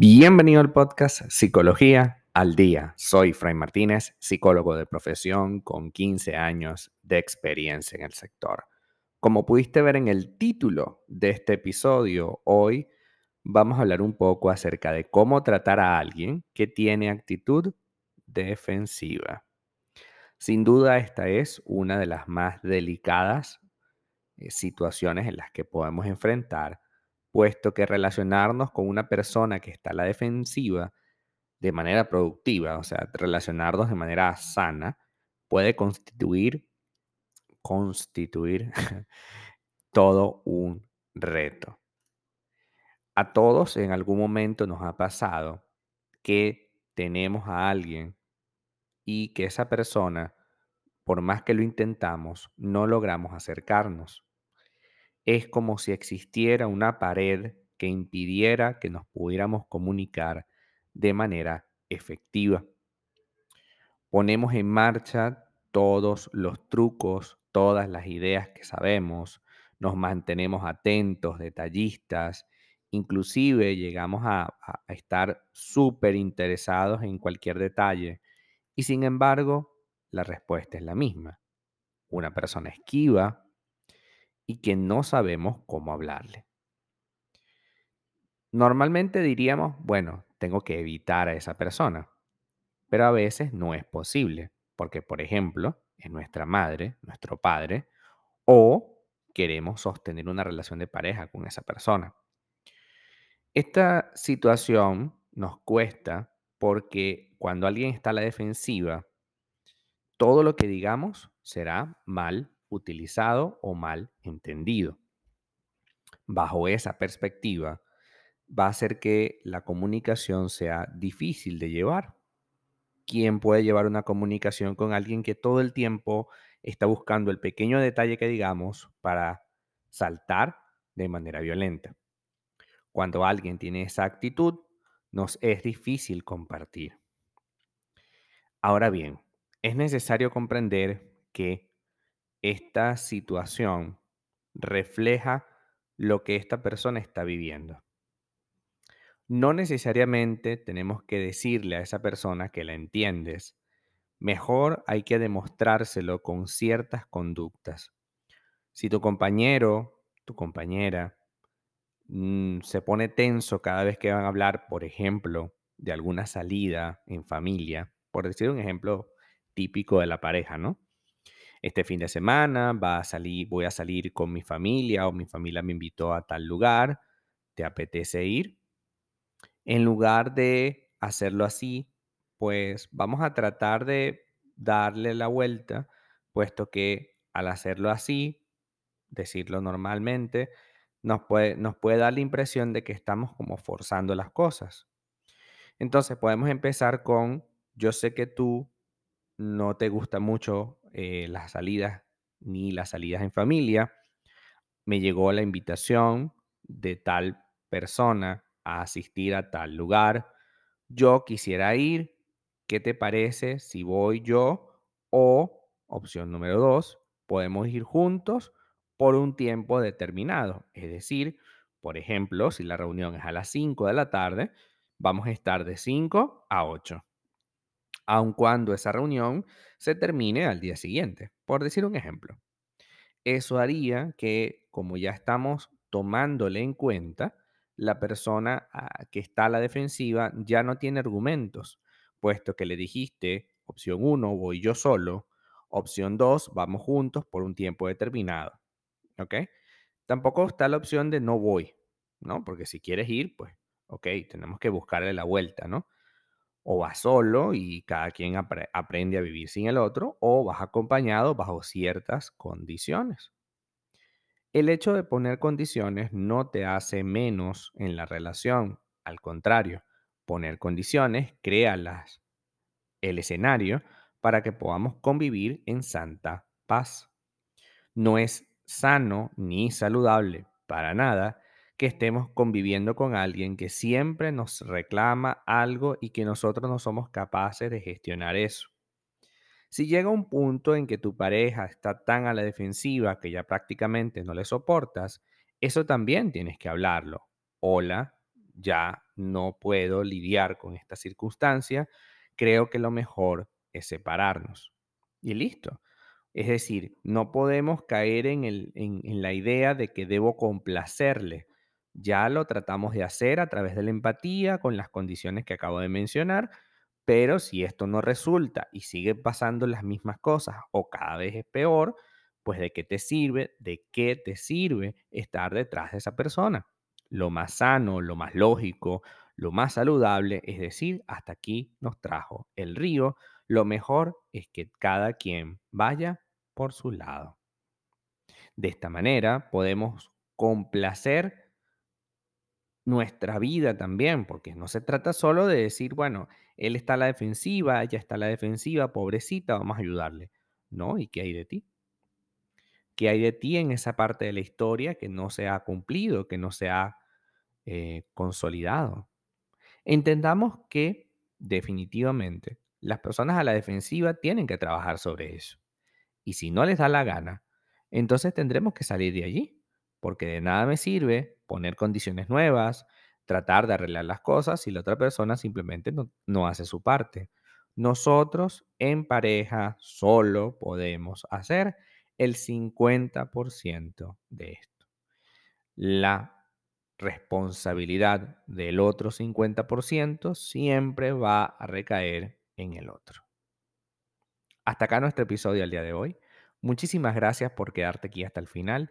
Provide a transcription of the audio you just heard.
Bienvenido al podcast Psicología al Día. Soy Fray Martínez, psicólogo de profesión con 15 años de experiencia en el sector. Como pudiste ver en el título de este episodio, hoy vamos a hablar un poco acerca de cómo tratar a alguien que tiene actitud defensiva. Sin duda, esta es una de las más delicadas eh, situaciones en las que podemos enfrentar puesto que relacionarnos con una persona que está a la defensiva de manera productiva, o sea, relacionarnos de manera sana, puede constituir, constituir todo un reto. A todos en algún momento nos ha pasado que tenemos a alguien y que esa persona, por más que lo intentamos, no logramos acercarnos es como si existiera una pared que impidiera que nos pudiéramos comunicar de manera efectiva. Ponemos en marcha todos los trucos, todas las ideas que sabemos, nos mantenemos atentos, detallistas, inclusive llegamos a, estar súper interesados en cualquier detalle y sin embargo la respuesta es la misma. Una persona esquiva, y que no sabemos cómo hablarle. Normalmente diríamos, bueno, tengo que evitar a esa persona, pero a veces no es posible, porque por ejemplo, es nuestra madre, nuestro padre, o queremos sostener una relación de pareja con esa persona. Esta situación nos cuesta porque cuando alguien está a la defensiva, todo lo que digamos será mal utilizado o mal entendido. Bajo esa perspectiva, va a hacer que la comunicación sea difícil de llevar. ¿Quién puede llevar una comunicación con alguien que todo el tiempo está buscando el pequeño detalle que digamos para saltar de manera violenta? Cuando alguien tiene esa actitud, nos es difícil compartir. Ahora bien, es necesario comprender que esta situación refleja lo que esta persona está viviendo. No necesariamente tenemos que decirle a esa persona que la entiendes. Mejor hay que demostrárselo con ciertas conductas. Si tu compañero, tu compañera, mm, se pone tenso cada vez que van a hablar, por ejemplo, de alguna salida en familia, por decir un ejemplo típico de la pareja, ¿no? Este fin de semana va a salir, voy a salir con mi familia o mi familia me invitó a tal lugar, ¿te apetece ir? En lugar de hacerlo así, pues vamos a tratar de darle la vuelta, puesto que al hacerlo así, decirlo normalmente, nos puede, nos puede dar la impresión de que estamos como forzando las cosas. Entonces podemos empezar con, yo sé que tú no te gusta mucho eh, las salidas ni las salidas en familia, me llegó la invitación de tal persona a asistir a tal lugar. Yo quisiera ir. ¿Qué te parece si voy yo? O, opción número dos, podemos ir juntos por un tiempo determinado. Es decir, por ejemplo, si la reunión es a las 5 de la tarde, vamos a estar de 5 a 8 aun cuando esa reunión se termine al día siguiente, por decir un ejemplo. Eso haría que, como ya estamos tomándole en cuenta, la persona ah, que está a la defensiva ya no tiene argumentos, puesto que le dijiste, opción 1, voy yo solo, opción 2, vamos juntos por un tiempo determinado. ¿Ok? Tampoco está la opción de no voy, ¿no? Porque si quieres ir, pues, ok, tenemos que buscarle la vuelta, ¿no? O vas solo y cada quien aprende a vivir sin el otro, o vas acompañado bajo ciertas condiciones. El hecho de poner condiciones no te hace menos en la relación, al contrario, poner condiciones crea las, el escenario para que podamos convivir en santa paz. No es sano ni saludable para nada que estemos conviviendo con alguien que siempre nos reclama algo y que nosotros no somos capaces de gestionar eso. Si llega un punto en que tu pareja está tan a la defensiva que ya prácticamente no le soportas, eso también tienes que hablarlo. Hola, ya no puedo lidiar con esta circunstancia, creo que lo mejor es separarnos. Y listo. Es decir, no podemos caer en, en la idea de que debo complacerle. Ya lo tratamos de hacer a través de la empatía, con las condiciones que acabo de mencionar, pero si esto no resulta y sigue pasando las mismas cosas o cada vez es peor, pues ¿de qué te sirve? ¿De qué te sirve estar detrás de esa persona? Lo más sano, lo más lógico, lo más saludable, es decir, hasta aquí nos trajo el río, lo mejor es que cada quien vaya por su lado. De esta manera podemos complacer nuestra vida también, porque no se trata solo de decir, bueno, él está a la defensiva, ella está a la defensiva, pobrecita, vamos a ayudarle. No, ¿y qué hay de ti? ¿Qué hay de ti en esa parte de la historia que no se ha cumplido, que no se ha eh, consolidado? Entendamos que definitivamente las personas a la defensiva tienen que trabajar sobre eso. Y si no les da la gana, entonces tendremos que salir de allí, porque de nada me sirve poner condiciones nuevas, tratar de arreglar las cosas si la otra persona simplemente no, no hace su parte. Nosotros en pareja solo podemos hacer el 50% de esto. La responsabilidad del otro 50% siempre va a recaer en el otro. Hasta acá nuestro episodio al día de hoy. Muchísimas gracias por quedarte aquí hasta el final.